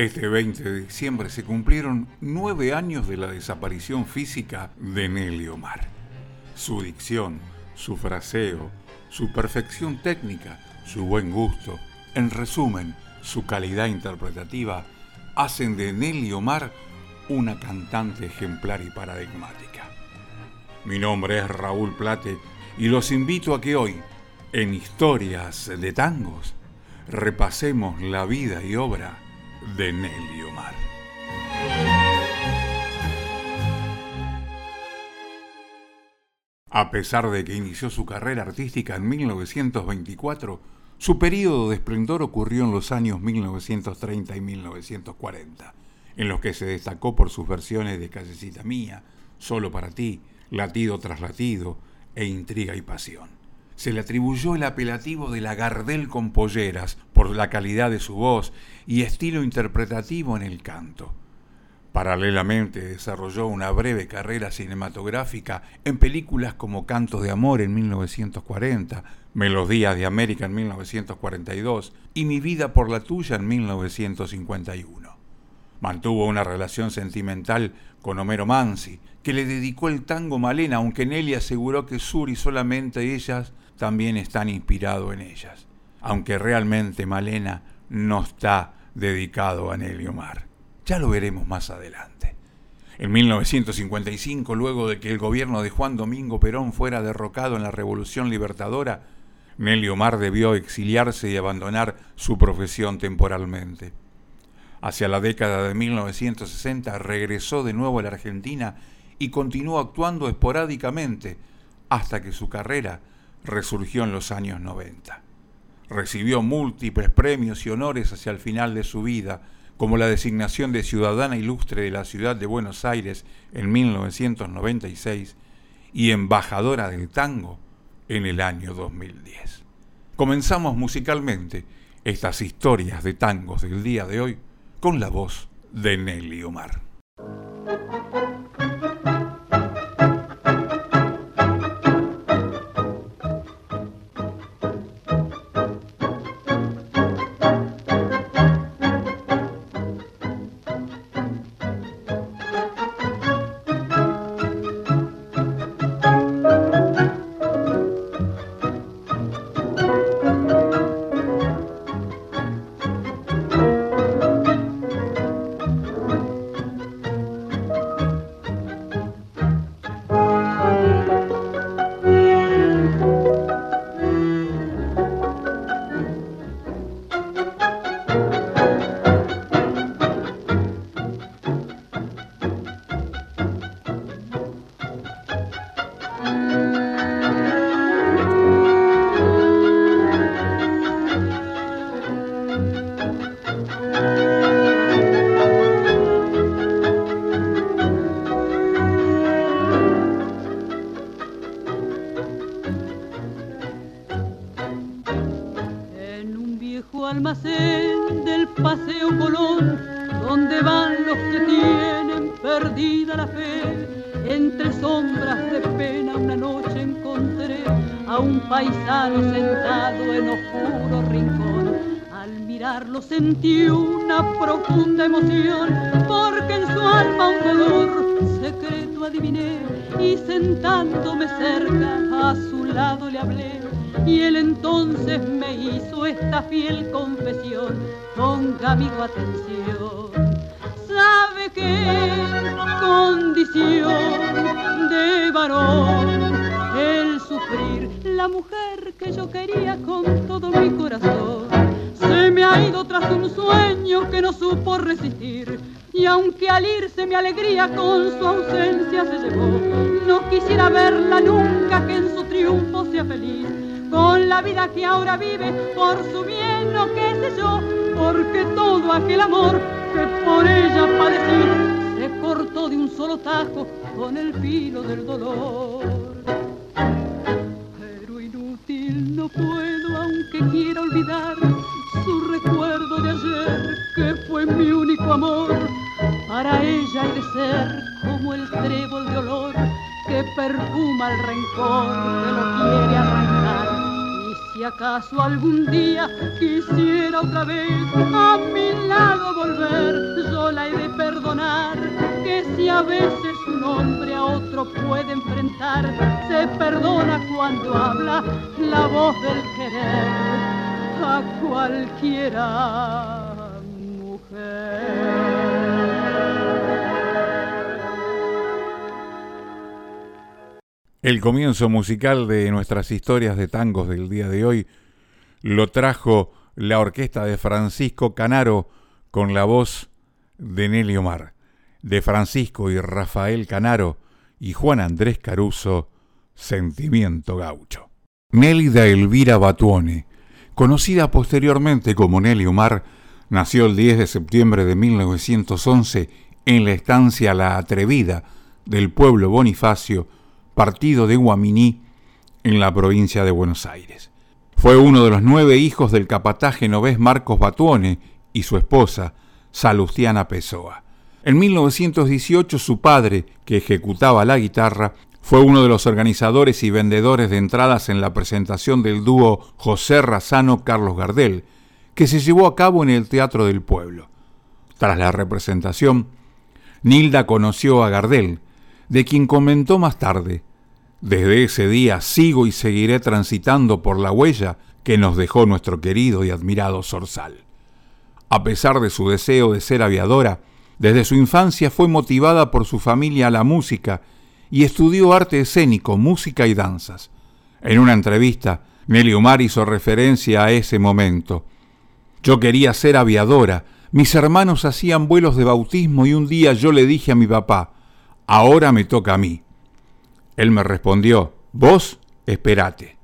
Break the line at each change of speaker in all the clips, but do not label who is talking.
Este 20 de diciembre se cumplieron nueve años de la desaparición física de Nelly Omar. Su dicción, su fraseo, su perfección técnica, su buen gusto, en resumen, su calidad interpretativa, hacen de Nelly Omar una cantante ejemplar y paradigmática. Mi nombre es Raúl Plate y los invito a que hoy, en Historias de Tangos, repasemos la vida y obra de Nelly Omar. A pesar de que inició su carrera artística en 1924, su periodo de esplendor ocurrió en los años 1930 y 1940, en los que se destacó por sus versiones de Callecita Mía, Solo para ti, Latido tras Latido e Intriga y Pasión se le atribuyó el apelativo de la Gardel con polleras por la calidad de su voz y estilo interpretativo en el canto. Paralelamente desarrolló una breve carrera cinematográfica en películas como Cantos de Amor en 1940, Melodías de América en 1942 y Mi vida por la tuya en 1951. Mantuvo una relación sentimental con Homero Mansi, que le dedicó el tango Malena, aunque Nelly aseguró que Suri solamente ellas también están inspirados en ellas, aunque realmente Malena no está dedicado a Nelly Omar. Ya lo veremos más adelante. En 1955, luego de que el gobierno de Juan Domingo Perón fuera derrocado en la Revolución Libertadora, Nelly Omar debió exiliarse y abandonar su profesión temporalmente. Hacia la década de 1960 regresó de nuevo a la Argentina y continuó actuando esporádicamente hasta que su carrera resurgió en los años 90. Recibió múltiples premios y honores hacia el final de su vida, como la designación de Ciudadana Ilustre de la Ciudad de Buenos Aires en 1996 y embajadora del tango en el año 2010. Comenzamos musicalmente estas historias de tangos del día de hoy con la voz de Nelly Omar.
almacén del Paseo Colón, donde van los que tienen perdida la fe. Entre sombras de pena una noche encontré a un paisano sentado en oscuro rincón. Al mirarlo sentí una profunda emoción, porque en su alma un dolor secreto adiviné y sentándome cerca a su lado le hablé y él entonces me hizo esta fiel confesión, ponga amigo atención. Sabe que condición de varón. El sufrir la mujer que yo quería con todo mi corazón. Se me ha ido tras un sueño que no supo resistir. Y aunque al irse mi alegría con su ausencia se llevó, no quisiera verla nunca que en su triunfo sea feliz con la vida que ahora vive, por su bien o qué sé yo, porque todo aquel amor que por ella padecí se cortó de un solo tajo con el filo del dolor. Pero inútil no puedo, aunque quiera olvidar su recuerdo de ayer, que fue mi único amor. Para ella he de ser como el trébol de olor que perfuma el rencor que lo quiere arrancar si acaso algún día quisiera otra vez a mi lado volver, sola y de perdonar, que si a veces un hombre a otro puede enfrentar, se perdona cuando habla la voz del querer a cualquiera mujer.
El comienzo musical de nuestras historias de tangos del día de hoy lo trajo la orquesta de Francisco Canaro con la voz de Nelly Omar, de Francisco y Rafael Canaro y Juan Andrés Caruso, Sentimiento Gaucho. Nélida Elvira Batuone, conocida posteriormente como Nelly Omar, nació el 10 de septiembre de 1911 en la estancia La Atrevida del pueblo Bonifacio, partido de Guaminí, en la provincia de Buenos Aires. Fue uno de los nueve hijos del capataz genovés Marcos Batuone y su esposa, Salustiana Pessoa. En 1918 su padre, que ejecutaba la guitarra, fue uno de los organizadores y vendedores de entradas en la presentación del dúo José Razano-Carlos Gardel, que se llevó a cabo en el Teatro del Pueblo. Tras la representación, Nilda conoció a Gardel, de quien comentó más tarde, desde ese día sigo y seguiré transitando por la huella que nos dejó nuestro querido y admirado Zorzal. A pesar de su deseo de ser aviadora, desde su infancia fue motivada por su familia a la música y estudió arte escénico, música y danzas. En una entrevista, Nelly Omar hizo referencia a ese momento. Yo quería ser aviadora, mis hermanos hacían vuelos de bautismo y un día yo le dije a mi papá, ahora me toca a mí. Él me respondió, vos esperate.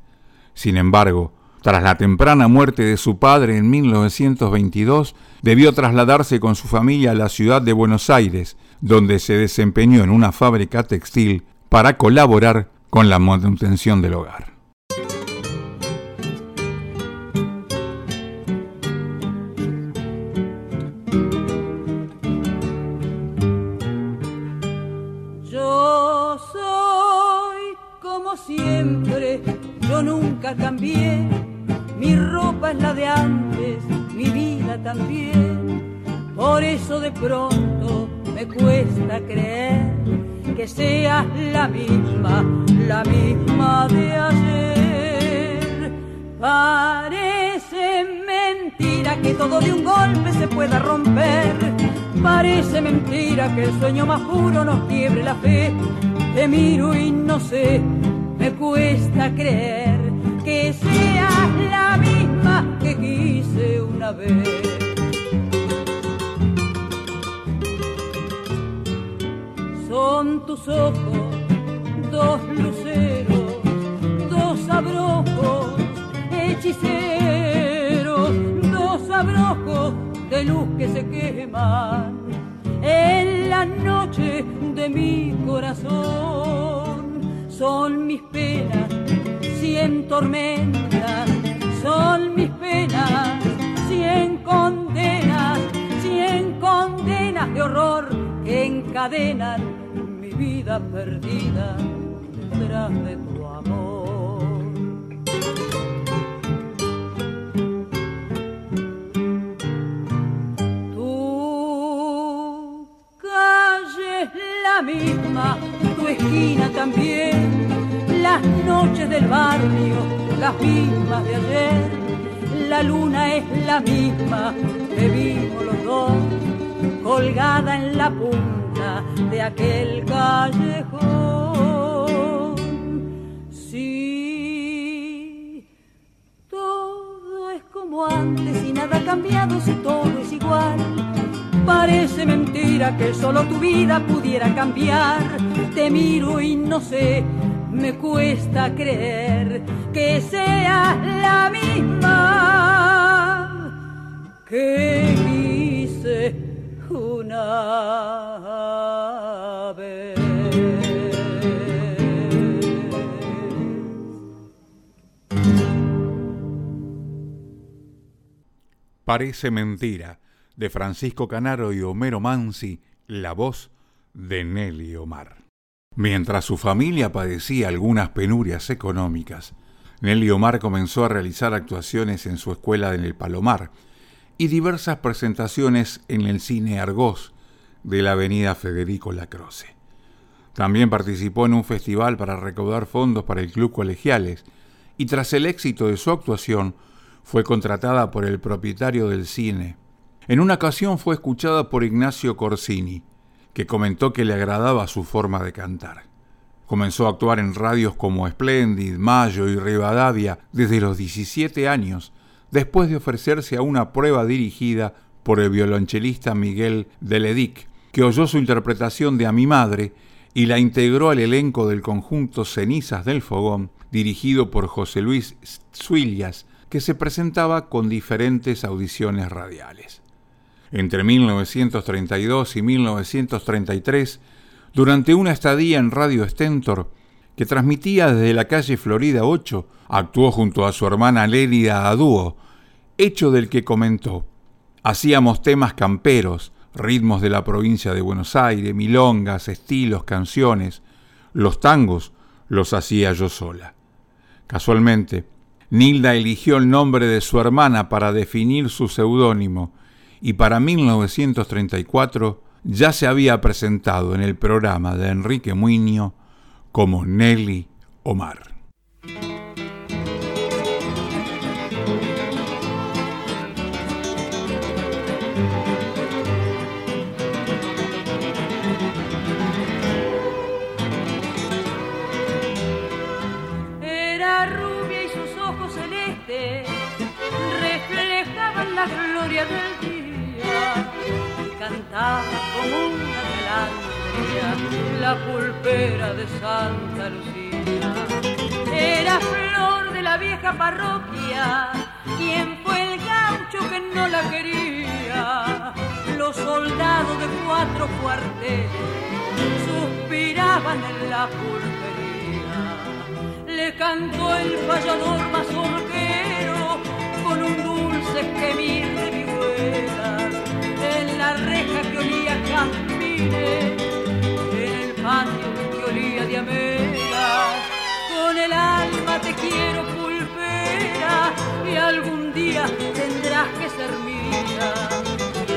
Sin embargo, tras la temprana muerte de su padre en 1922, debió trasladarse con su familia a la ciudad de Buenos Aires, donde se desempeñó en una fábrica textil para colaborar con la manutención del hogar.
Por eso de pronto me cuesta creer que seas la misma, la misma de ayer. Parece mentira que todo de un golpe se pueda romper. Parece mentira que el sueño más puro nos quiebre la fe. Te miro y no sé me cuesta creer que seas la misma que quise una vez. Son tus ojos, dos luceros, dos abrojos, hechiceros, dos abrojos de luz que se queman en la noche de mi corazón. Son mis penas, cien tormentas, son mis penas, cien condenas, cien condenas de horror que encadenan vida perdida tras de tu amor. Tu calle es la misma tu esquina también, las noches del barrio, las mismas de ayer, la luna es la misma que vimos los dos, colgada en la punta de aquel callejón. Sí, todo es como antes y nada ha cambiado si todo es igual Parece mentira que solo tu vida pudiera cambiar. Te miro y no sé, me cuesta creer que seas la misma que hice una
Parece mentira de Francisco Canaro y Homero Mansi, la voz de Nelly Omar. Mientras su familia padecía algunas penurias económicas, Nelly Omar comenzó a realizar actuaciones en su escuela en el Palomar y diversas presentaciones en el cine Argos de la avenida Federico Lacroce. También participó en un festival para recaudar fondos para el Club Colegiales y tras el éxito de su actuación fue contratada por el propietario del cine. En una ocasión fue escuchada por Ignacio Corsini, que comentó que le agradaba su forma de cantar. Comenzó a actuar en radios como Splendid, Mayo y Rivadavia desde los 17 años, después de ofrecerse a una prueba dirigida por el violonchelista Miguel Deledic, que oyó su interpretación de A mi madre y la integró al elenco del conjunto Cenizas del Fogón, dirigido por José Luis Suillas, que se presentaba con diferentes audiciones radiales. Entre 1932 y 1933 durante una estadía en Radio Stentor, que transmitía desde la calle Florida 8, actuó junto a su hermana Lérida a dúo, hecho del que comentó. Hacíamos temas camperos, ritmos de la provincia de Buenos Aires, milongas, estilos, canciones. Los tangos los hacía yo sola. Casualmente, Nilda eligió el nombre de su hermana para definir su seudónimo y para 1934 ya se había presentado en el programa de Enrique Muño como Nelly Omar.
Gloria del día cantaba como una melancolía la pulpera de Santa Lucía. Era flor de la vieja parroquia, quien fue el gaucho que no la quería. Los soldados de cuatro cuarteles suspiraban en la pulpería. Le cantó el payador mazorquero con un dulce gemir reja que olía en el patio que olía diamelas, con el alma te quiero pulpera y algún día tendrás que ser mía.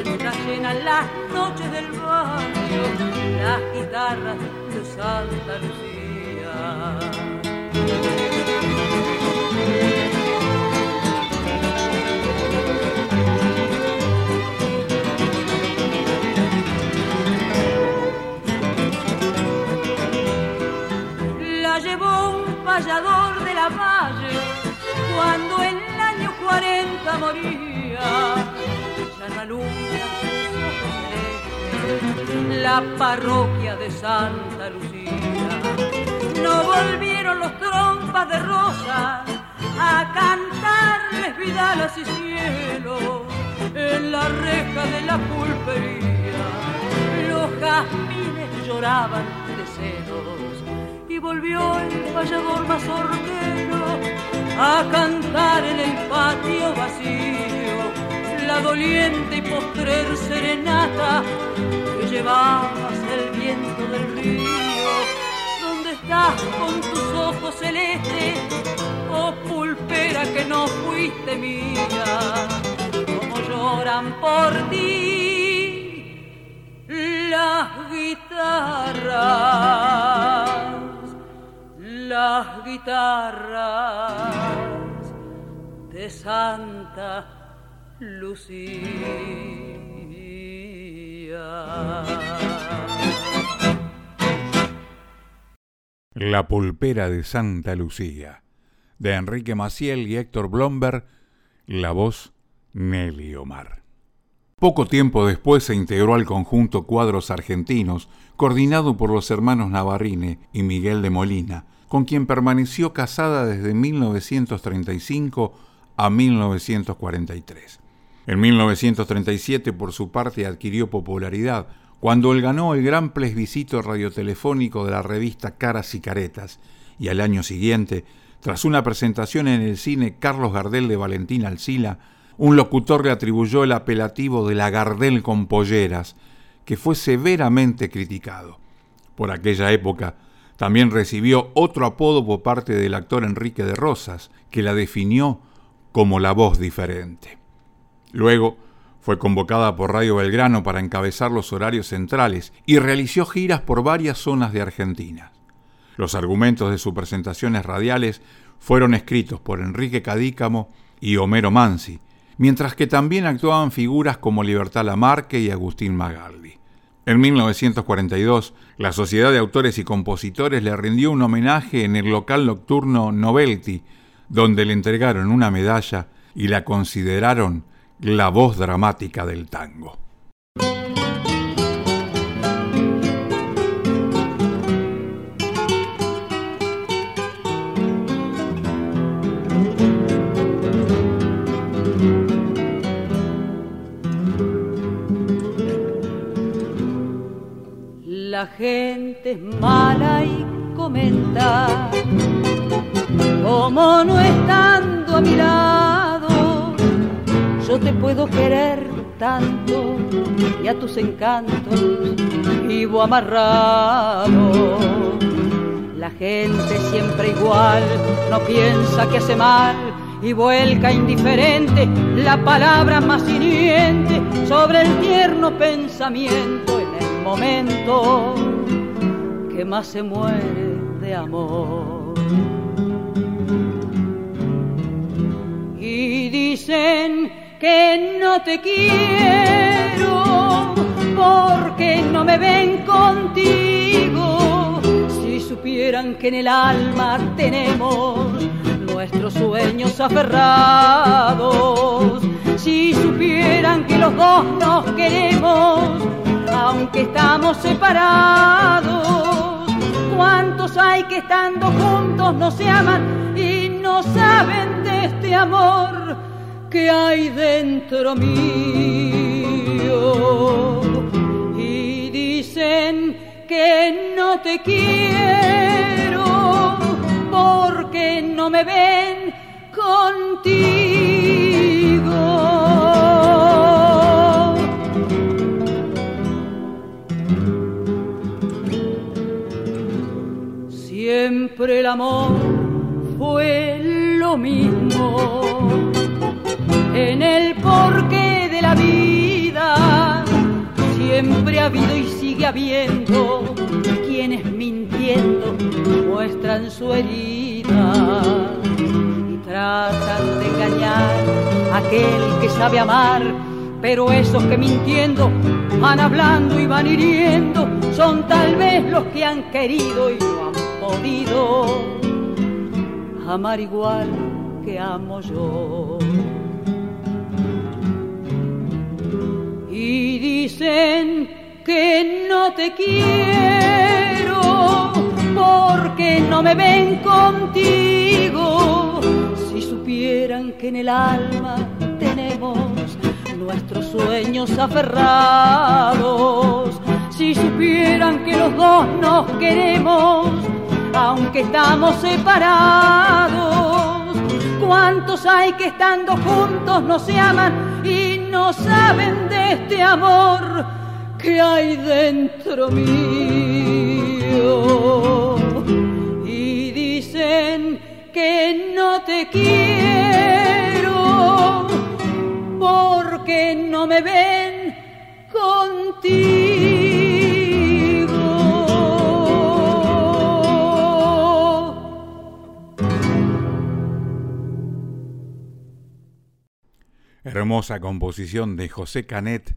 Mientras llenan las noches del barrio las guitarras de Santa Lucía. 40 moría, ya no alumbra la parroquia de Santa Lucía. No volvieron los trompas de rosa a cantarles vidalas y cielo en la reja de la pulpería. Los jazmines lloraban de celos volvió el payador mazorquero a cantar en el patio vacío la doliente y postrer serenata que llevabas el viento del río. ¿Dónde estás con tus ojos celestes, oh pulpera que no fuiste mía? Como lloran por ti las guitarras las guitarras de Santa Lucía.
La pulpera de Santa Lucía, de Enrique Maciel y Héctor Blomberg, la voz Nelly Omar. Poco tiempo después se integró al conjunto Cuadros Argentinos, coordinado por los hermanos Navarrine y Miguel de Molina, con quien permaneció casada desde 1935 a 1943. En 1937, por su parte, adquirió popularidad cuando él ganó el gran plebiscito radiotelefónico de la revista Caras y Caretas, y al año siguiente, tras una presentación en el cine Carlos Gardel de Valentín Alcila, un locutor le atribuyó el apelativo de la Gardel con polleras, que fue severamente criticado. Por aquella época, También recibió otro apodo por parte del actor Enrique de Rosas, que la definió como la voz diferente. Luego fue convocada por Radio Belgrano para encabezar los horarios centrales y realizó giras por varias zonas de Argentina. Los argumentos de sus presentaciones radiales fueron escritos por Enrique Cadícamo y Homero Mansi, mientras que también actuaban figuras como Libertad Lamarque y Agustín Magaldi. En 1942, la Sociedad de Autores y Compositores le rindió un homenaje en el local nocturno Novelty, donde le entregaron una medalla y la consideraron la voz dramática del tango.
La gente es mala y comenta, como no estando a mi lado, yo te puedo querer tanto y a tus encantos vivo amarrado. La gente siempre igual, no piensa que hace mal y vuelca indiferente la palabra más hiriente sobre el tierno pensamiento momento que más se muere de amor. Y dicen que no te quiero porque no me ven contigo. Si supieran que en el alma tenemos nuestros sueños aferrados, si supieran que los dos nos queremos, aunque estamos separados. ¿Cuántos hay que estando juntos no se aman y no saben de este amor que hay dentro mío? Y dicen que no te quiero porque no me ven contigo. Siempre el amor fue lo mismo en el porqué de la vida. Siempre ha habido y sigue habiendo quienes mintiendo muestran su herida y tratan de engañar a aquel que sabe amar. Pero esos que mintiendo van hablando y van hiriendo son tal vez los que han querido y podido amar igual que amo yo. Y dicen que no te quiero porque no me ven contigo. Si supieran que en el alma tenemos nuestros sueños aferrados, si supieran que los dos nos queremos, aunque estamos separados. ¿Cuántos hay que estando juntos no se aman y no saben de este amor que hay dentro mío? Y dicen que no te quiero porque no me ven contigo.
Hermosa composición de José Canet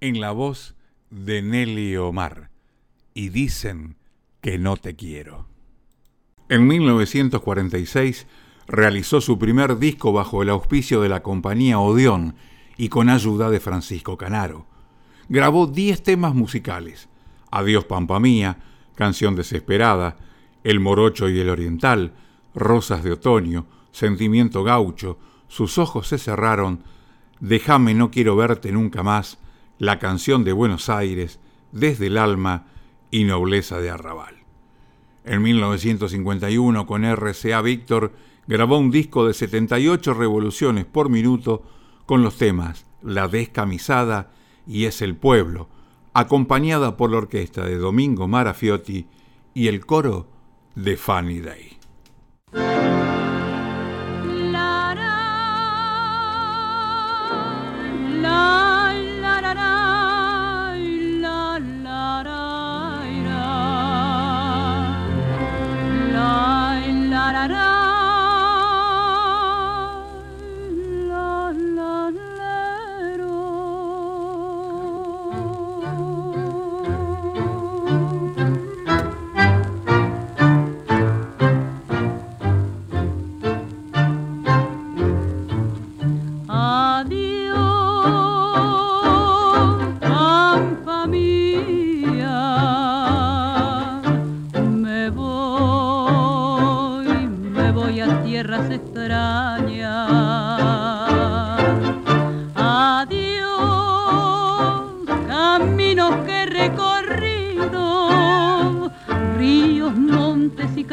en la voz de Nelly Omar. Y dicen que no te quiero. En 1946 realizó su primer disco bajo el auspicio de la compañía Odeón y con ayuda de Francisco Canaro. Grabó 10 temas musicales: Adiós Pampa Mía, Canción Desesperada, El Morocho y el Oriental, Rosas de Otoño, Sentimiento Gaucho, Sus ojos se cerraron, Déjame, no quiero verte nunca más, la canción de Buenos Aires, Desde el alma y Nobleza de Arrabal. En 1951, con RCA Víctor, grabó un disco de 78 revoluciones por minuto con los temas La Descamisada y Es el Pueblo, acompañada por la orquesta de Domingo Marafiotti y el coro de Funny Day.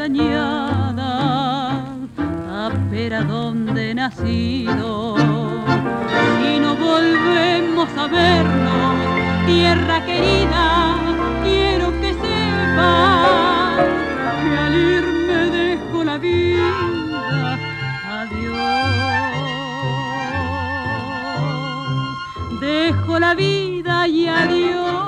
dañada, a donde he nacido. Y no volvemos a vernos, tierra querida, quiero que sepas que al irme dejo la vida. Adiós, dejo la vida y adiós.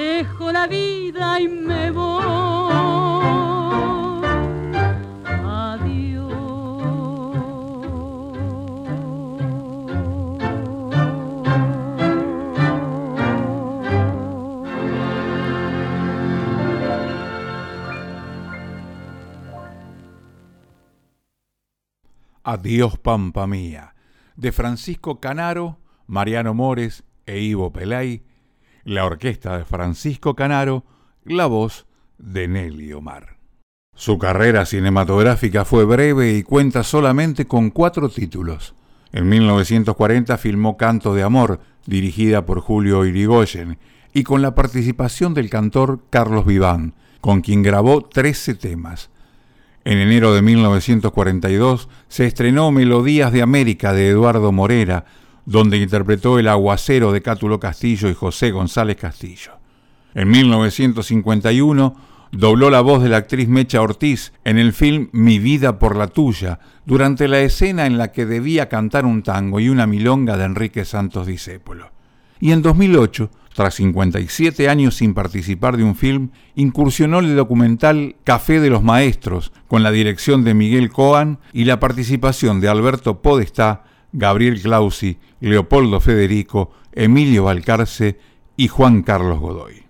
Dejo la vida y me voy.
Adiós Pampa Mía, de Francisco Canaro, Mariano Mores e Ivo Pelay, la orquesta de Francisco Canaro, la voz de Nelly Omar. Su carrera cinematográfica fue breve y cuenta solamente con cuatro títulos. En 1940 filmó Canto de Amor, dirigida por Julio Irigoyen, y con la participación del cantor Carlos Viván, con quien grabó 13 temas. En enero de 1942 se estrenó Melodías de América de Eduardo Morera, donde interpretó El aguacero de Cátulo Castillo y José González Castillo. En 1951 dobló la voz de la actriz Mecha Ortiz en el film Mi vida por la tuya, durante la escena en la que debía cantar un tango y una milonga de Enrique Santos Discépolo. Y en 2008 tras 57 años sin participar de un film, incursionó el documental Café de los Maestros, con la dirección de Miguel Coan y la participación de Alberto Podestá, Gabriel Clausi, Leopoldo Federico, Emilio Valcarce y Juan Carlos Godoy.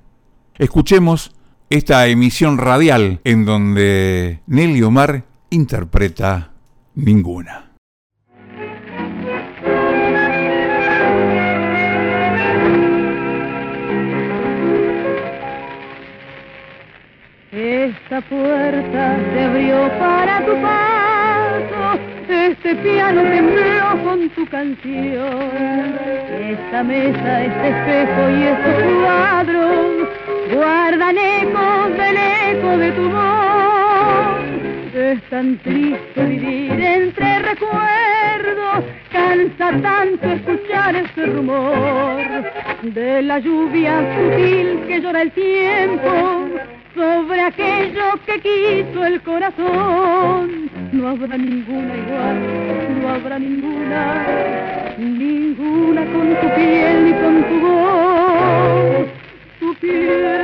Escuchemos esta emisión radial en donde Nelly Omar interpreta Ninguna.
Esta puerta se abrió para tu paso, este piano tembló con tu canción. Esta mesa, este espejo y estos cuadros guardan ecos del eco de tu voz. Es tan triste vivir entre recuerdos, cansa tanto escuchar ese rumor de la lluvia sutil que llora el tiempo sobre aquello que quiso el corazón. No habrá ninguna igual, no habrá ninguna, ninguna con tu piel ni con tu voz. Tu piel,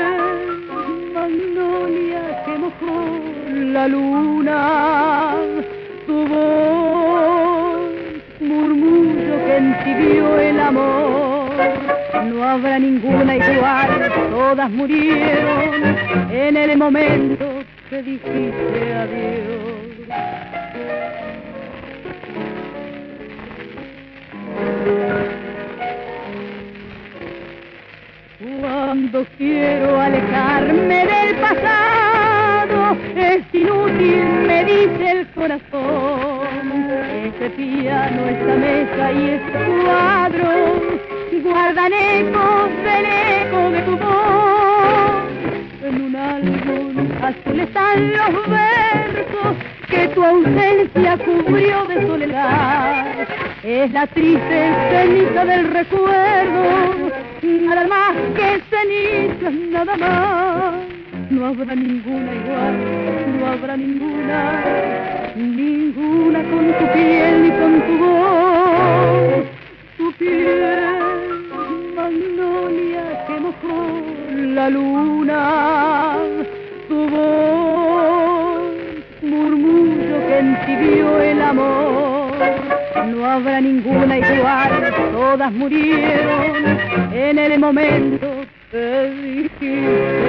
magnolia que mojó la luna, tu voz, murmullo que encibió el amor. No habrá ninguna igual, todas murieron en el momento que dijiste adiós. Cuando quiero alejarme del pasado, es inútil, me dice el corazón. Ese piano, esta mesa y este cuadro guardan ecos del eco de tu voz. En un álbum azul están los versos que tu ausencia cubrió de soledad. Es la triste ceniza del recuerdo, nada más que ceniza, nada más. No habrá ninguna igual, no habrá ninguna, ninguna con tu piel ni con tu voz. Tu piel, magnolia que mojó la luna, el amor. No habrá ninguna igual, todas murieron en el momento que dijiste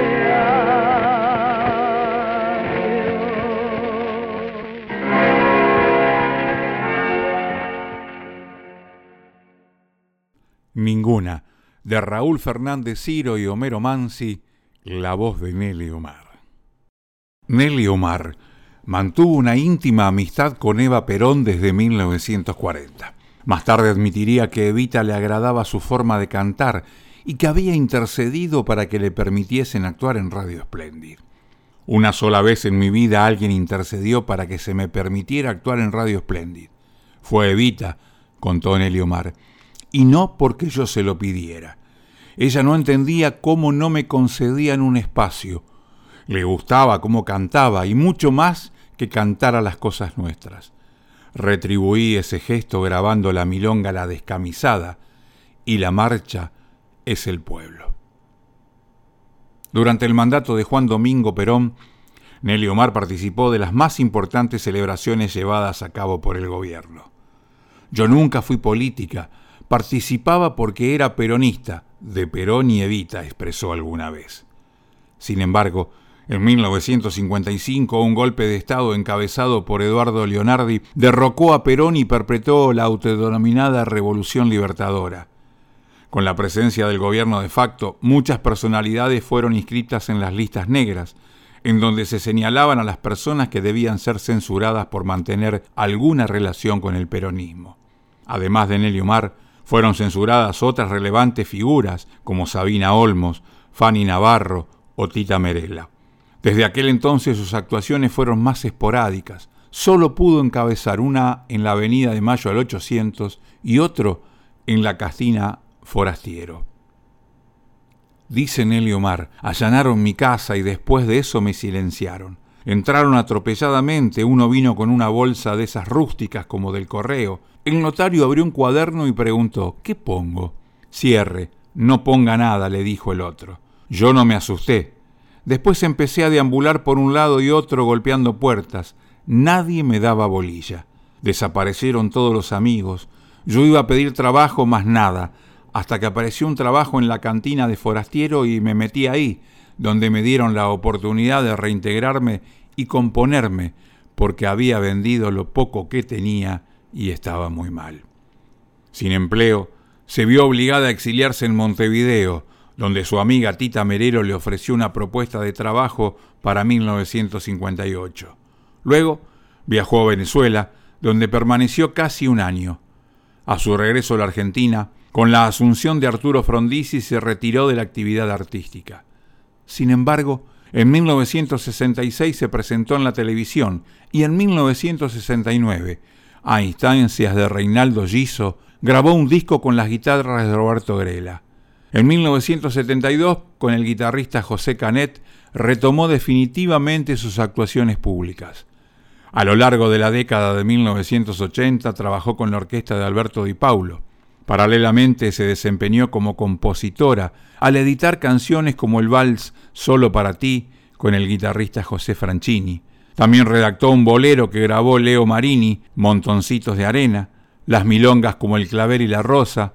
Ninguna, de Raúl Fernández Ciro y Homero Mansi, la voz de Nelly Omar. Nelly Omar mantuvo una íntima amistad con Eva Perón desde 1940. Más tarde admitiría que Evita le agradaba su forma de cantar y que había intercedido para que le permitiesen actuar en Radio Splendid. Una sola vez en mi vida alguien intercedió para que se me permitiera actuar en Radio Splendid. Fue Evita, contó Nelly Omar, y no porque yo se lo pidiera. Ella no entendía cómo no me concedían un espacio. Le gustaba cómo cantaba y mucho más que cantara las cosas nuestras. Retribuí ese gesto grabando la milonga La descamisada y la marcha es el pueblo. Durante el mandato de Juan Domingo Perón, Nelly Omar participó de las más importantes celebraciones llevadas a cabo por el gobierno. Yo nunca fui política, participaba porque era peronista, de Perón y Evita, expresó alguna vez. Sin embargo, en 1955 un golpe de Estado encabezado por Eduardo Leonardi derrocó a Perón y perpetró la autodenominada Revolución Libertadora. Con la presencia del gobierno de facto, muchas personalidades fueron inscritas en las listas negras, en donde se señalaban a las personas que debían ser censuradas por mantener alguna relación con el peronismo. Además de Nelly Omar, fueron censuradas otras relevantes figuras como Sabina Olmos, Fanny Navarro o Tita Merela. Desde aquel entonces sus actuaciones fueron más esporádicas. Solo pudo encabezar una en la Avenida de Mayo al 800 y otro en la Castina Forastiero. Dice Nelly Omar, allanaron mi casa y después de eso me silenciaron. Entraron atropelladamente, uno vino con una bolsa de esas rústicas como del correo, el notario abrió un cuaderno y preguntó, ¿qué pongo? Cierre, no ponga nada, le dijo el otro. Yo no me asusté. Después empecé a deambular por un lado y otro golpeando puertas. Nadie me daba bolilla. Desaparecieron todos los amigos. Yo iba a pedir trabajo, más nada, hasta que apareció un trabajo en la cantina de forastiero y me metí ahí, donde me dieron la oportunidad de reintegrarme y componerme, porque había vendido lo poco que tenía y estaba muy mal. Sin empleo, se vio obligada a exiliarse en Montevideo, donde su amiga Tita Merero le ofreció una propuesta de trabajo para 1958. Luego viajó a Venezuela, donde permaneció casi un año. A su regreso a la Argentina, con la asunción de Arturo Frondizi se retiró de la actividad artística. Sin embargo, en 1966 se presentó en la televisión y en 1969 a instancias de Reinaldo Giso, grabó un disco con las guitarras de Roberto Grela. En 1972, con el guitarrista José Canet, retomó definitivamente sus actuaciones públicas. A lo largo de la década de 1980 trabajó con la orquesta de Alberto Di Paulo. Paralelamente se desempeñó como compositora al editar canciones como el vals Solo para ti con el guitarrista José Franchini. También redactó un bolero que grabó Leo Marini, Montoncitos de Arena, las milongas como El Claver y la Rosa,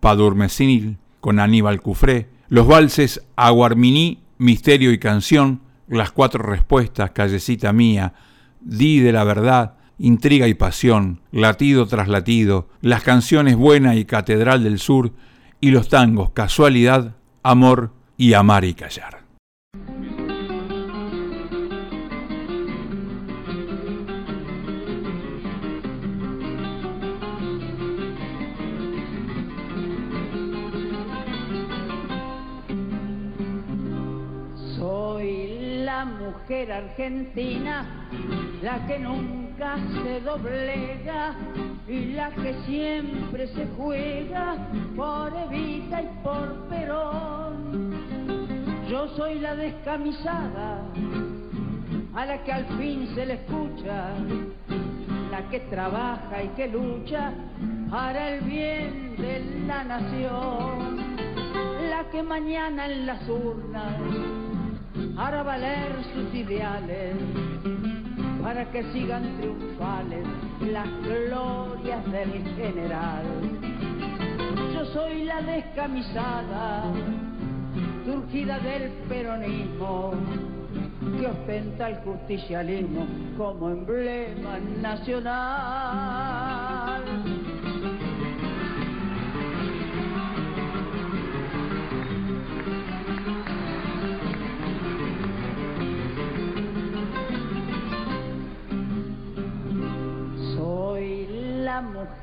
Padurmecil con Aníbal Cufré, los valses Aguarminí, Misterio y Canción, Las Cuatro Respuestas, Callecita Mía, Di de la Verdad, Intriga y Pasión, Latido tras Latido, las canciones Buena y Catedral del Sur y los tangos Casualidad, Amor y Amar y Callar.
Argentina, la que nunca se doblega y la que siempre se juega por Evita y por Perón. Yo soy la descamisada, a la que al fin se le escucha, la que trabaja y que lucha para el bien de la nación, la que mañana en las urnas hará valer sus ideales para que sigan triunfales las glorias del general. Yo soy la descamisada, surgida del peronismo, que ostenta el justicialismo como emblema nacional.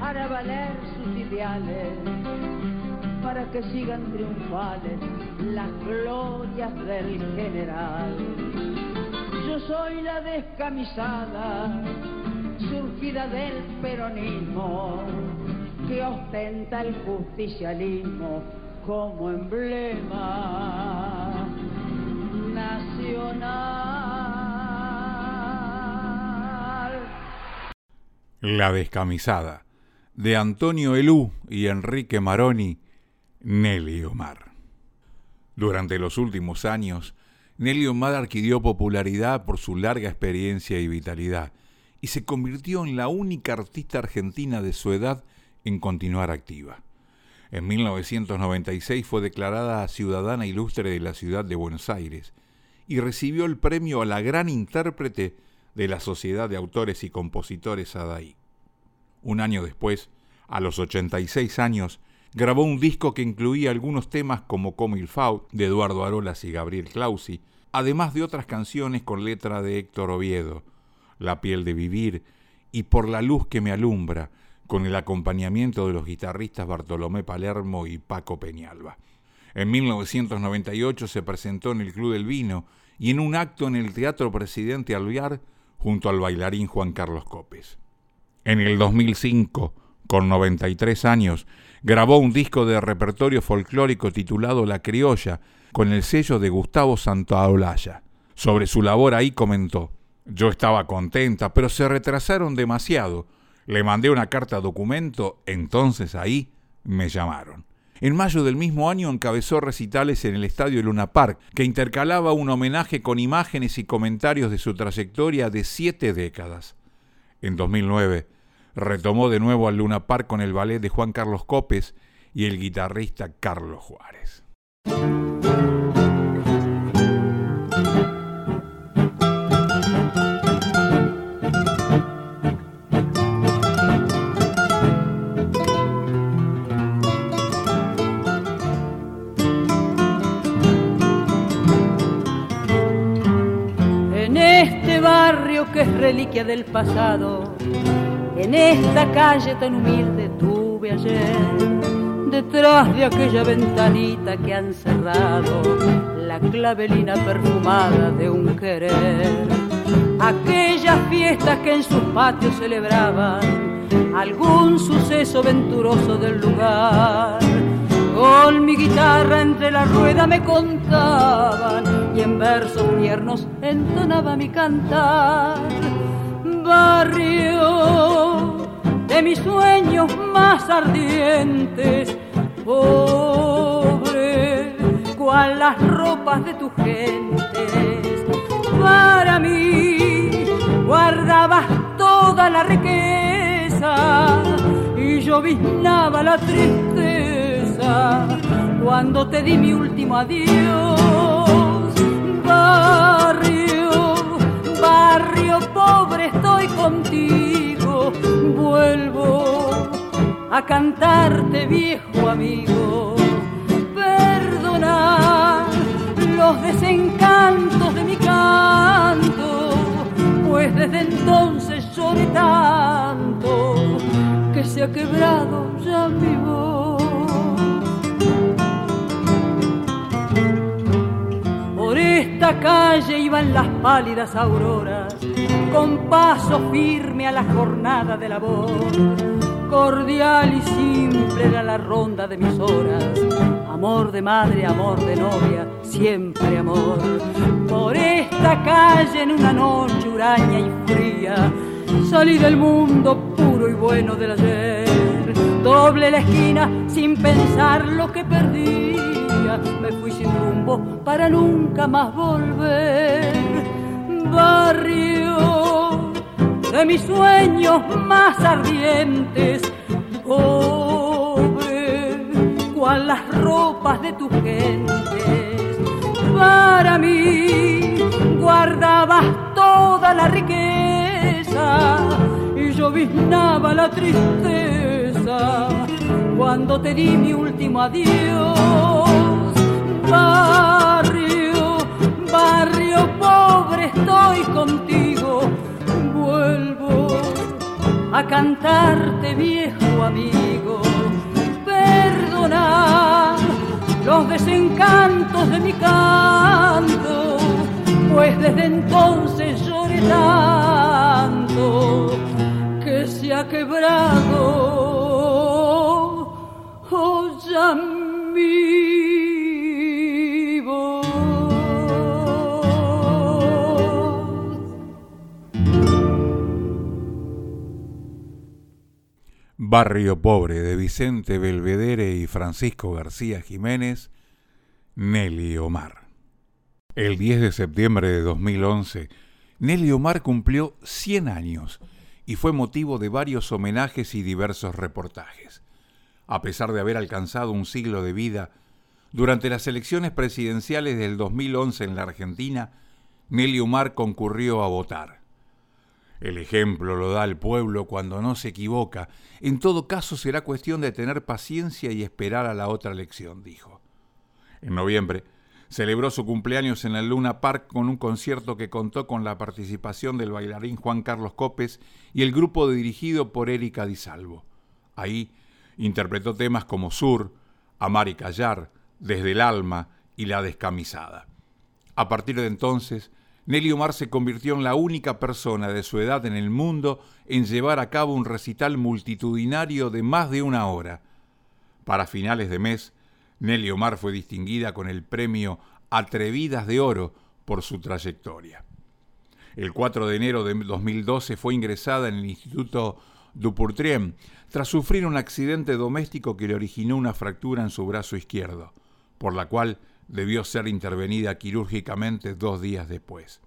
hará valer sus ideales para que sigan triunfales las glorias del general. Yo soy la descamisada, surgida del peronismo, que ostenta el justicialismo como emblema nacional.
La descamisada de Antonio Elú y Enrique Maroni, Nelly Omar. Durante los últimos años, Nelly Omar adquirió popularidad por su larga experiencia y vitalidad, y se convirtió en la única artista argentina de su edad en continuar activa. En 1996 fue declarada ciudadana ilustre de la ciudad de Buenos Aires y recibió el premio a la gran intérprete de la Sociedad de Autores y Compositores ADAI. Un año después, a los 86 años, grabó un disco que incluía algunos temas como Como il Fau de Eduardo Arolas y Gabriel Clausi, además de otras canciones con letra de Héctor Oviedo, La piel de vivir y Por la luz que me alumbra, con el acompañamiento de los guitarristas Bartolomé Palermo y Paco Peñalba. En 1998 se presentó en el Club del Vino y en un acto en el Teatro Presidente Alvear junto al bailarín Juan Carlos Copes. En el 2005, con 93 años, grabó un disco de repertorio folclórico titulado La Criolla, con el sello de Gustavo Santaolalla. Sobre su labor ahí comentó, yo estaba contenta, pero se retrasaron demasiado. Le mandé una carta documento, entonces ahí me llamaron. En mayo del mismo año encabezó recitales en el Estadio Luna Park, que intercalaba un homenaje con imágenes y comentarios de su trayectoria de siete décadas. En 2009 Retomó de nuevo al Luna Park con el ballet de Juan Carlos Copes y el guitarrista Carlos Juárez.
En este barrio que es reliquia del pasado, en esta calle tan humilde tuve ayer, detrás de aquella ventanita que han cerrado, la clavelina perfumada de un querer. Aquellas fiestas que en sus patios celebraban algún suceso venturoso del lugar con mi guitarra entre la rueda me contaban y en versos tiernos entonaba mi cantar. Barrio de mis sueños más ardientes, pobre, cual las ropas de tus gentes. Para mí guardabas toda la riqueza y yo viznaba la tristeza cuando te di mi último adiós. Barrio, barrio pobre, estoy contigo. Vuelvo a cantarte, viejo amigo. Perdona los desencantos de mi canto, pues desde entonces lloré tanto que se ha quebrado ya mi voz. esta calle iban las pálidas auroras, con paso firme a la jornada de labor. Cordial y simple era la ronda de mis horas, amor de madre, amor de novia, siempre amor. Por esta calle en una noche huraña y fría, salí del mundo puro y bueno del ayer. Doble la esquina sin pensar lo que perdí me fui sin rumbo para nunca más volver. Barrio de mis sueños más ardientes, pobre, cual las ropas de tus gentes. Para mí guardabas toda la riqueza y yo viznaba la tristeza cuando te di mi último adiós pobre, estoy contigo. Vuelvo a cantarte, viejo amigo. Perdona los desencantos de mi canto, pues desde entonces lloré tanto que se ha quebrado. Oh, ya
Barrio Pobre de Vicente Belvedere y Francisco García Jiménez, Nelly Omar. El 10 de septiembre de 2011, Nelly Omar cumplió 100 años y fue motivo de varios homenajes y diversos reportajes. A pesar de haber alcanzado un siglo de vida, durante las elecciones presidenciales del 2011 en la Argentina, Nelly Omar concurrió a votar. El ejemplo lo da el pueblo cuando no se equivoca. En todo caso será cuestión de tener paciencia y esperar a la otra elección, dijo. En noviembre celebró su cumpleaños en el Luna Park con un concierto que contó con la participación del bailarín Juan Carlos Copes y el grupo dirigido por Erika Di Salvo. Ahí interpretó temas como Sur, Amar y Callar, Desde el Alma y La Descamisada. A partir de entonces, Nelly Omar se convirtió en la única persona de su edad en el mundo en llevar a cabo un recital multitudinario de más de una hora. Para finales de mes, Nelly Omar fue distinguida con el premio Atrevidas de Oro por su trayectoria. El 4 de enero de 2012 fue ingresada en el Instituto Dupurtriem tras sufrir un accidente doméstico que le originó una fractura en su brazo izquierdo, por la cual debió ser intervenida quirúrgicamente dos días después.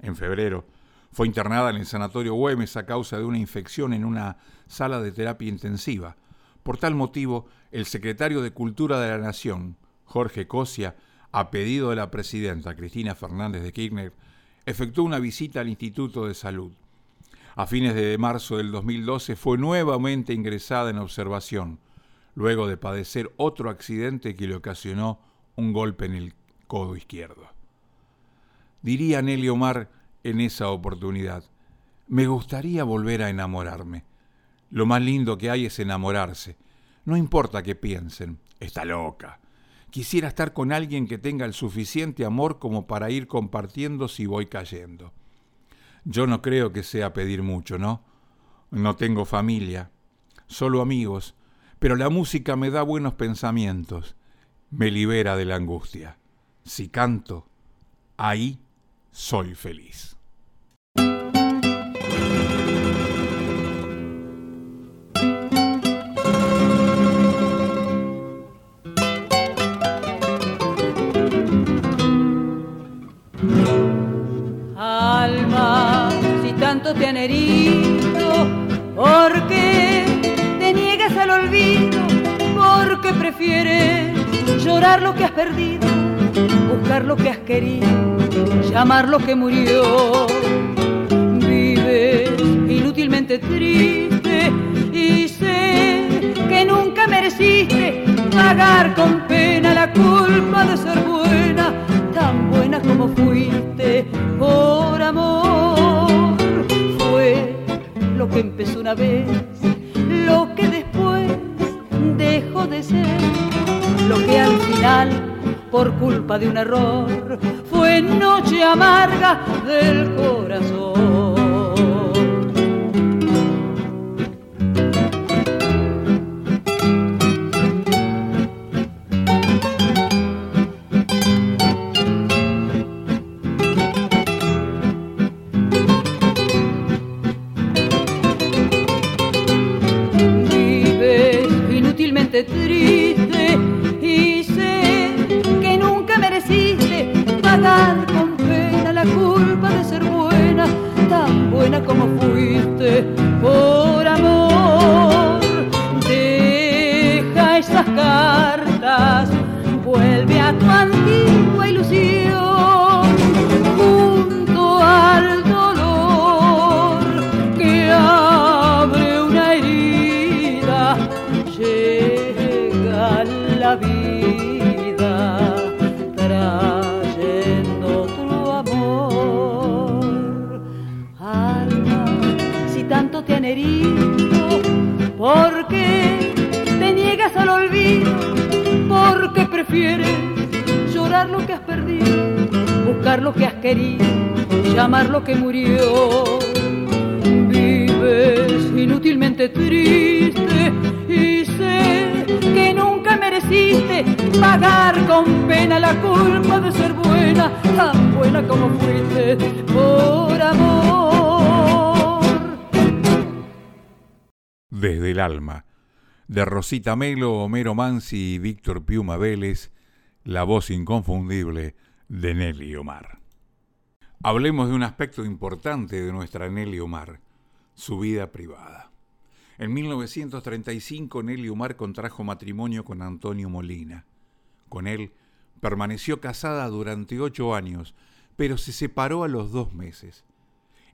En febrero, fue internada en el Sanatorio Güemes a causa de una infección en una sala de terapia intensiva. Por tal motivo, el secretario de Cultura de la Nación, Jorge Cosia, a pedido de la presidenta Cristina Fernández de Kirchner, efectuó una visita al Instituto de Salud. A fines de marzo del 2012 fue nuevamente ingresada en observación, luego de padecer otro accidente que le ocasionó un golpe en el codo izquierdo. Diría Nelly Omar en esa oportunidad, Me gustaría volver a enamorarme. Lo más lindo que hay es enamorarse. No importa qué piensen. Está loca. Quisiera estar con alguien que tenga el suficiente amor como para ir compartiendo si voy cayendo. Yo no creo que sea pedir mucho, ¿no? No tengo familia, solo amigos, pero la música me da buenos pensamientos, me libera de la angustia. Si canto, ahí soy feliz.
Llorar lo que has perdido, buscar lo que has querido, llamar lo que murió? Vives inútilmente triste y sé que nunca mereciste pagar con pena la culpa de ser buena, tan buena como fuiste por amor. Fue lo que empezó una vez, lo que después dejó de ser, lo que al final, por culpa de un error, fue noche amarga del corazón. Llorar lo que has perdido, buscar lo que has querido, llamar lo que murió? Vives inútilmente triste y sé que nunca mereciste pagar con pena la culpa de ser buena, tan buena como fuiste por amor.
Desde el alma, de Rosita Melo, Homero Mansi y Víctor Piuma Vélez, la voz inconfundible de Nelly Omar. Hablemos de un aspecto importante de nuestra Nelly Omar, su vida privada. En 1935 Nelly Omar contrajo matrimonio con Antonio Molina. Con él permaneció casada durante ocho años, pero se separó a los dos meses.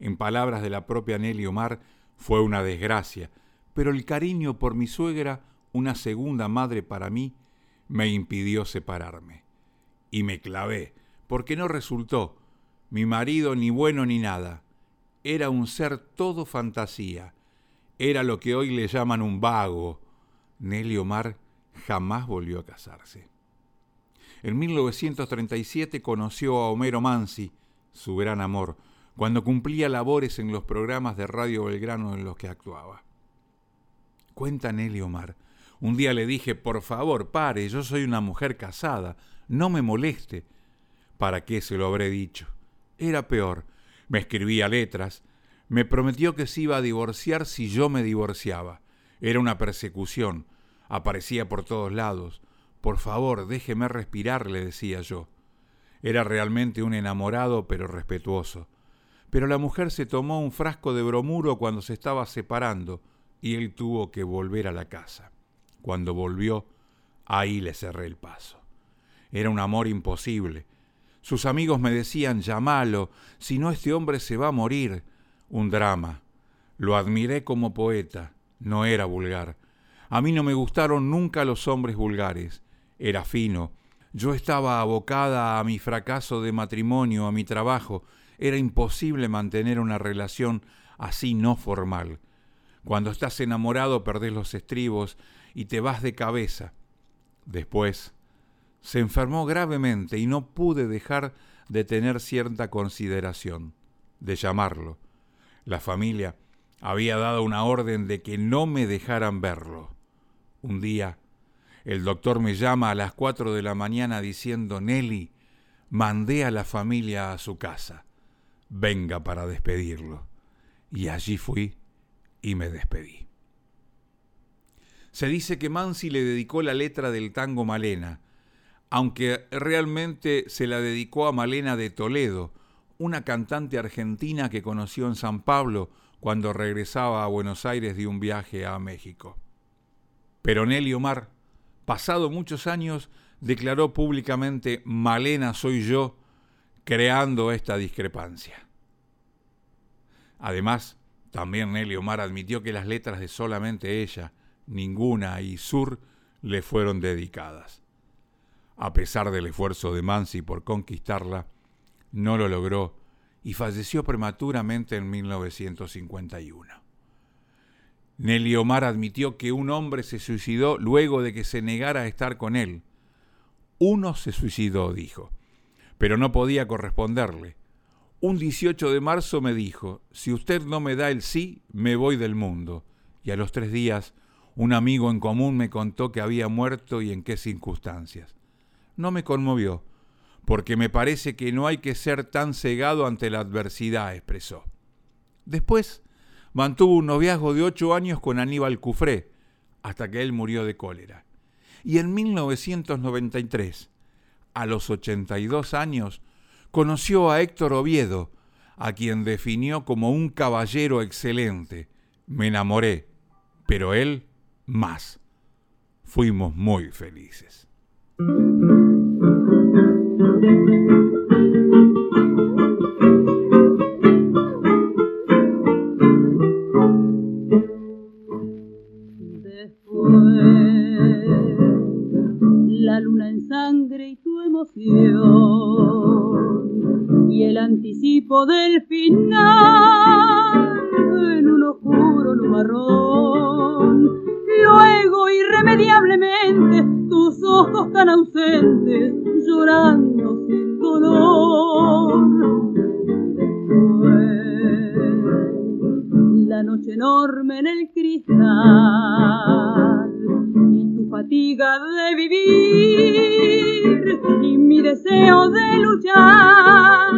En palabras de la propia Nelly Omar, fue una desgracia, pero el cariño por mi suegra, una segunda madre para mí, me impidió separarme. Y me clavé, porque no resultó. Mi marido ni bueno ni nada. Era un ser todo fantasía. Era lo que hoy le llaman un vago. Nelly Omar jamás volvió a casarse. En 1937 conoció a Homero Mansi, su gran amor, cuando cumplía labores en los programas de Radio Belgrano en los que actuaba. Cuenta Nelly Omar. Un día le dije, por favor, pare, yo soy una mujer casada, no me moleste. ¿Para qué se lo habré dicho? Era peor. Me escribía letras. Me prometió que se iba a divorciar si yo me divorciaba. Era una persecución. Aparecía por todos lados. Por favor, déjeme respirar, le decía yo. Era realmente un enamorado, pero respetuoso. Pero la mujer se tomó un frasco de bromuro cuando se estaba separando y él tuvo que volver a la casa. Cuando volvió, ahí le cerré el paso. Era un amor imposible. Sus amigos me decían, llamalo, si no este hombre se va a morir. Un drama. Lo admiré como poeta, no era vulgar. A mí no me gustaron nunca los hombres vulgares. Era fino. Yo estaba abocada a mi fracaso de matrimonio, a mi trabajo. Era imposible mantener una relación así no formal. Cuando estás enamorado perdés los estribos y te vas de cabeza. Después se enfermó gravemente y no pude dejar de tener cierta consideración, de llamarlo. La familia había dado una orden de que no me dejaran verlo. Un día, el doctor me llama a las cuatro de la mañana diciendo, Nelly, mandé a la familia a su casa. Venga para despedirlo. Y allí fui y me despedí. Se dice que Mansi le dedicó la letra del tango Malena, aunque realmente se la dedicó a Malena de Toledo, una cantante argentina que conoció en San Pablo cuando regresaba a Buenos Aires de un viaje a México. Pero Nelly Omar, pasado muchos años, declaró públicamente Malena soy yo, creando esta discrepancia. Además, también Nelly Omar admitió que las letras de solamente ella, ninguna y Sur le fueron dedicadas. A pesar del esfuerzo de Mansi por conquistarla, no lo logró y falleció prematuramente en 1951. Nelly Omar admitió que un hombre se suicidó luego de que se negara a estar con él. Uno se suicidó, dijo, pero no podía corresponderle. Un 18 de marzo me dijo, si usted no me da el sí, me voy del mundo. Y a los tres días, un amigo en común me contó que había muerto y en qué circunstancias. No me conmovió, porque me parece que no hay que ser tan cegado ante la adversidad, expresó. Después mantuvo un noviazgo de ocho años con Aníbal Cufré, hasta que él murió de cólera. Y en 1993, a los 82 años, conoció a Héctor Oviedo, a quien definió como un caballero excelente. Me enamoré, pero él más. Fuimos muy felices.
la luna en sangre y tu emoción anticipo del final en un oscuro nubarrón. Luego irremediablemente tus ojos tan ausentes llorando sin dolor. la noche enorme en el cristal fatiga de vivir y mi deseo de luchar.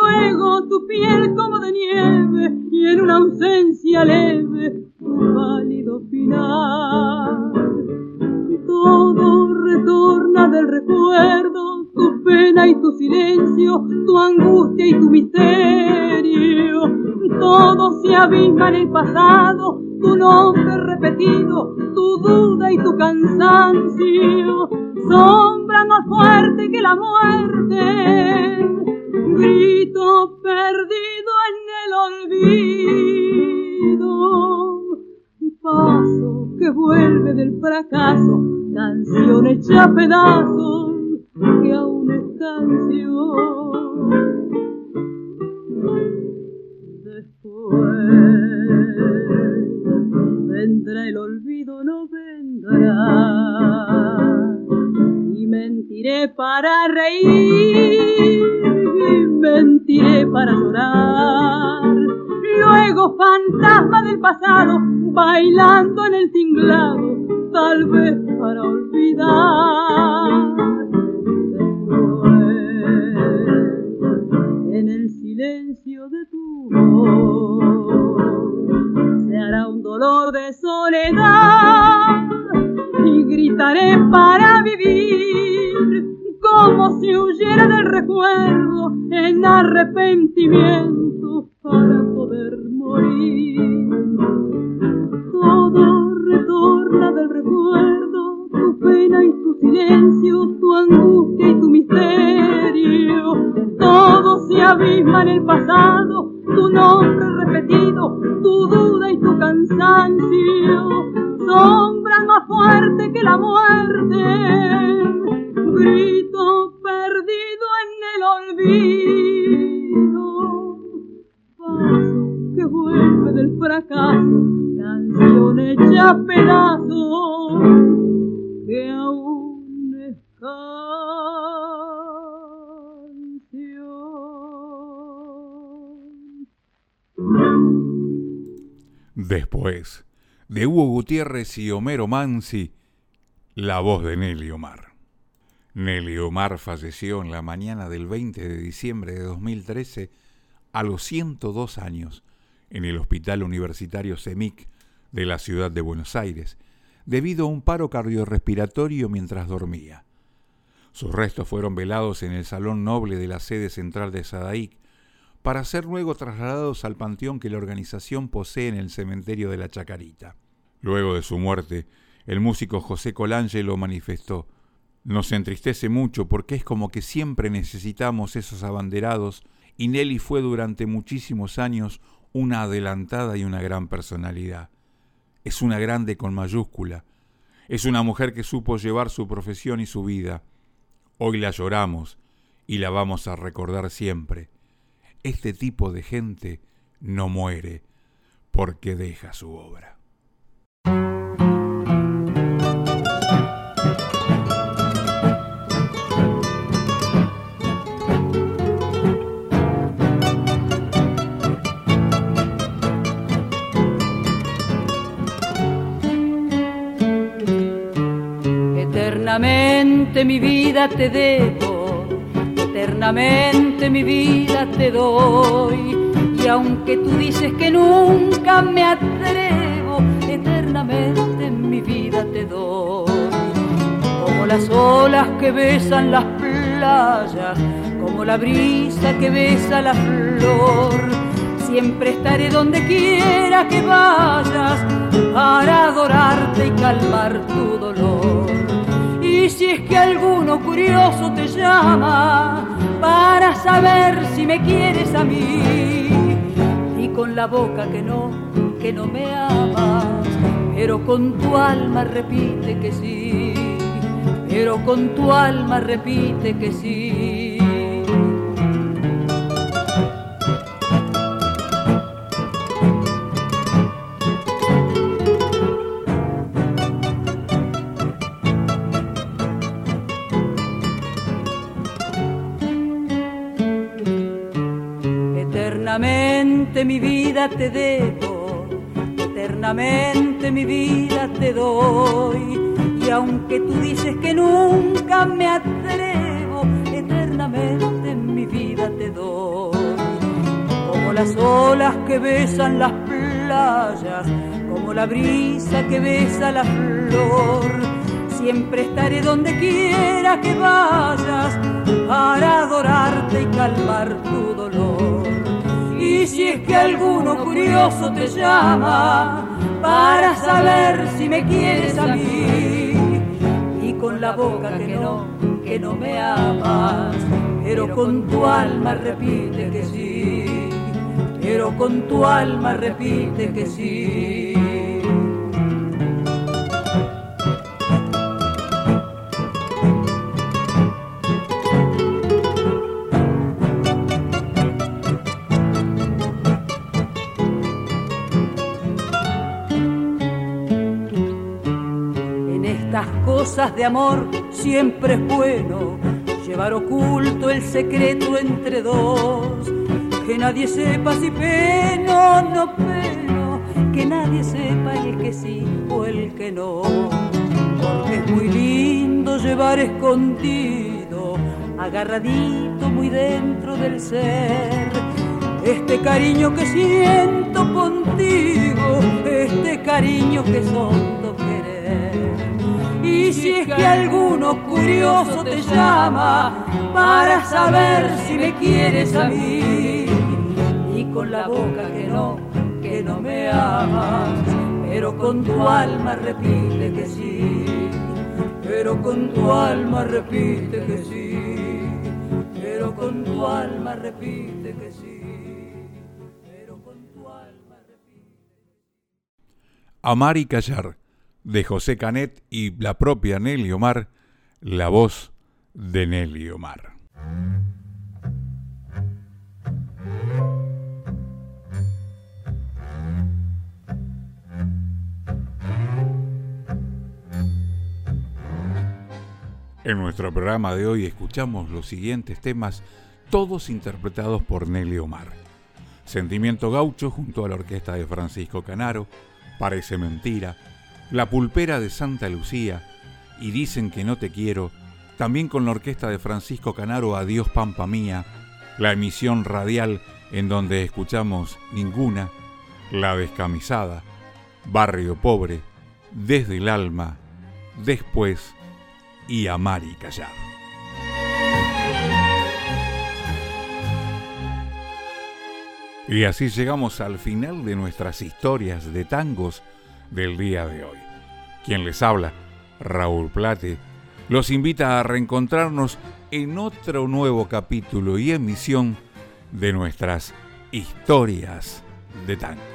Luego tu piel como de nieve y en una ausencia leve tu pálido final. Todo retorna del recuerdo, tu pena y tu silencio, tu angustia y tu misterio. Todo se abisma en el pasado, tu nombre repetido, tu duda y tu cansancio, sombra más fuerte que la muerte, grito perdido en el olvido, paso que vuelve del fracaso, canción hecha a pedazos que aún es canción. Después vendrá el olvido, no vendrá. Y mentiré para reír, y mentiré para llorar. Luego fantasma del pasado, bailando en el tinglado, tal vez para olvidar.
Gutiérrez y Homero Mansi, la voz de Nelly Omar. Nelly Omar falleció en la mañana del 20 de diciembre de 2013 a los 102 años en el Hospital Universitario CEMIC de la ciudad de Buenos Aires, debido a un paro cardiorrespiratorio mientras dormía. Sus restos fueron velados en el Salón Noble de la sede central de Sadaic para ser luego trasladados al panteón que la organización posee en el cementerio de la Chacarita. Luego de su muerte, el músico José Colangelo manifestó nos entristece mucho porque es como que siempre necesitamos esos abanderados y Nelly fue durante muchísimos años una adelantada y una gran personalidad. Es una grande con mayúscula. Es una mujer que supo llevar su profesión y su vida. Hoy la lloramos y la vamos a recordar siempre. Este tipo de gente no muere porque deja su obra.
Eternamente mi vida te debo, eternamente mi vida te doy. Y aunque tú dices que nunca me atrevo, eternamente mi vida te doy. Como las olas que besan las playas, como la brisa que besa la flor. Siempre estaré donde quiera que vayas para adorarte y calmar tu dolor. Y si es que alguno curioso te llama para saber si me quieres a mí, y con la boca que no, que no me amas, pero con tu alma repite que sí, pero con tu alma repite que sí. Eternamente mi vida te debo, eternamente mi vida te doy. Y aunque tú dices que nunca me atrevo, eternamente mi vida te doy. Como las olas que besan las playas, como la brisa que besa la flor. Siempre estaré donde quiera que vayas para adorarte y calmar tu dolor. Y si es que alguno curioso te llama para saber si me quieres a mí, y con la boca que no, que no me amas, pero con tu alma repite que sí, pero con tu alma repite que sí. Cosas de amor siempre es bueno llevar oculto el secreto entre dos. Que nadie sepa si peno no peno, que nadie sepa el que sí o el que no. Porque es muy lindo llevar escondido, agarradito muy dentro del ser. Este cariño que siento contigo, este cariño que son y si es que alguno curioso te llama para saber si me quieres a mí, y con la boca que no, que no me amas, pero con tu alma repite que sí, pero con tu alma repite que sí, pero con tu alma repite que sí.
Amar y callar de José Canet y la propia Nelly Omar, la voz de Nelly Omar. En nuestro programa de hoy escuchamos los siguientes temas, todos interpretados por Nelly Omar. Sentimiento Gaucho junto a la orquesta de Francisco Canaro, Parece Mentira, la Pulpera de Santa Lucía y Dicen que no te quiero, también con la orquesta de Francisco Canaro Adiós Pampa Mía, la emisión radial en donde escuchamos Ninguna, La Descamisada, Barrio Pobre, Desde el Alma, Después, y amar y callar. Y así llegamos al final de nuestras historias de tangos del día de hoy. Quien les habla, Raúl Plate, los invita a reencontrarnos en otro nuevo capítulo y emisión de nuestras historias de tango.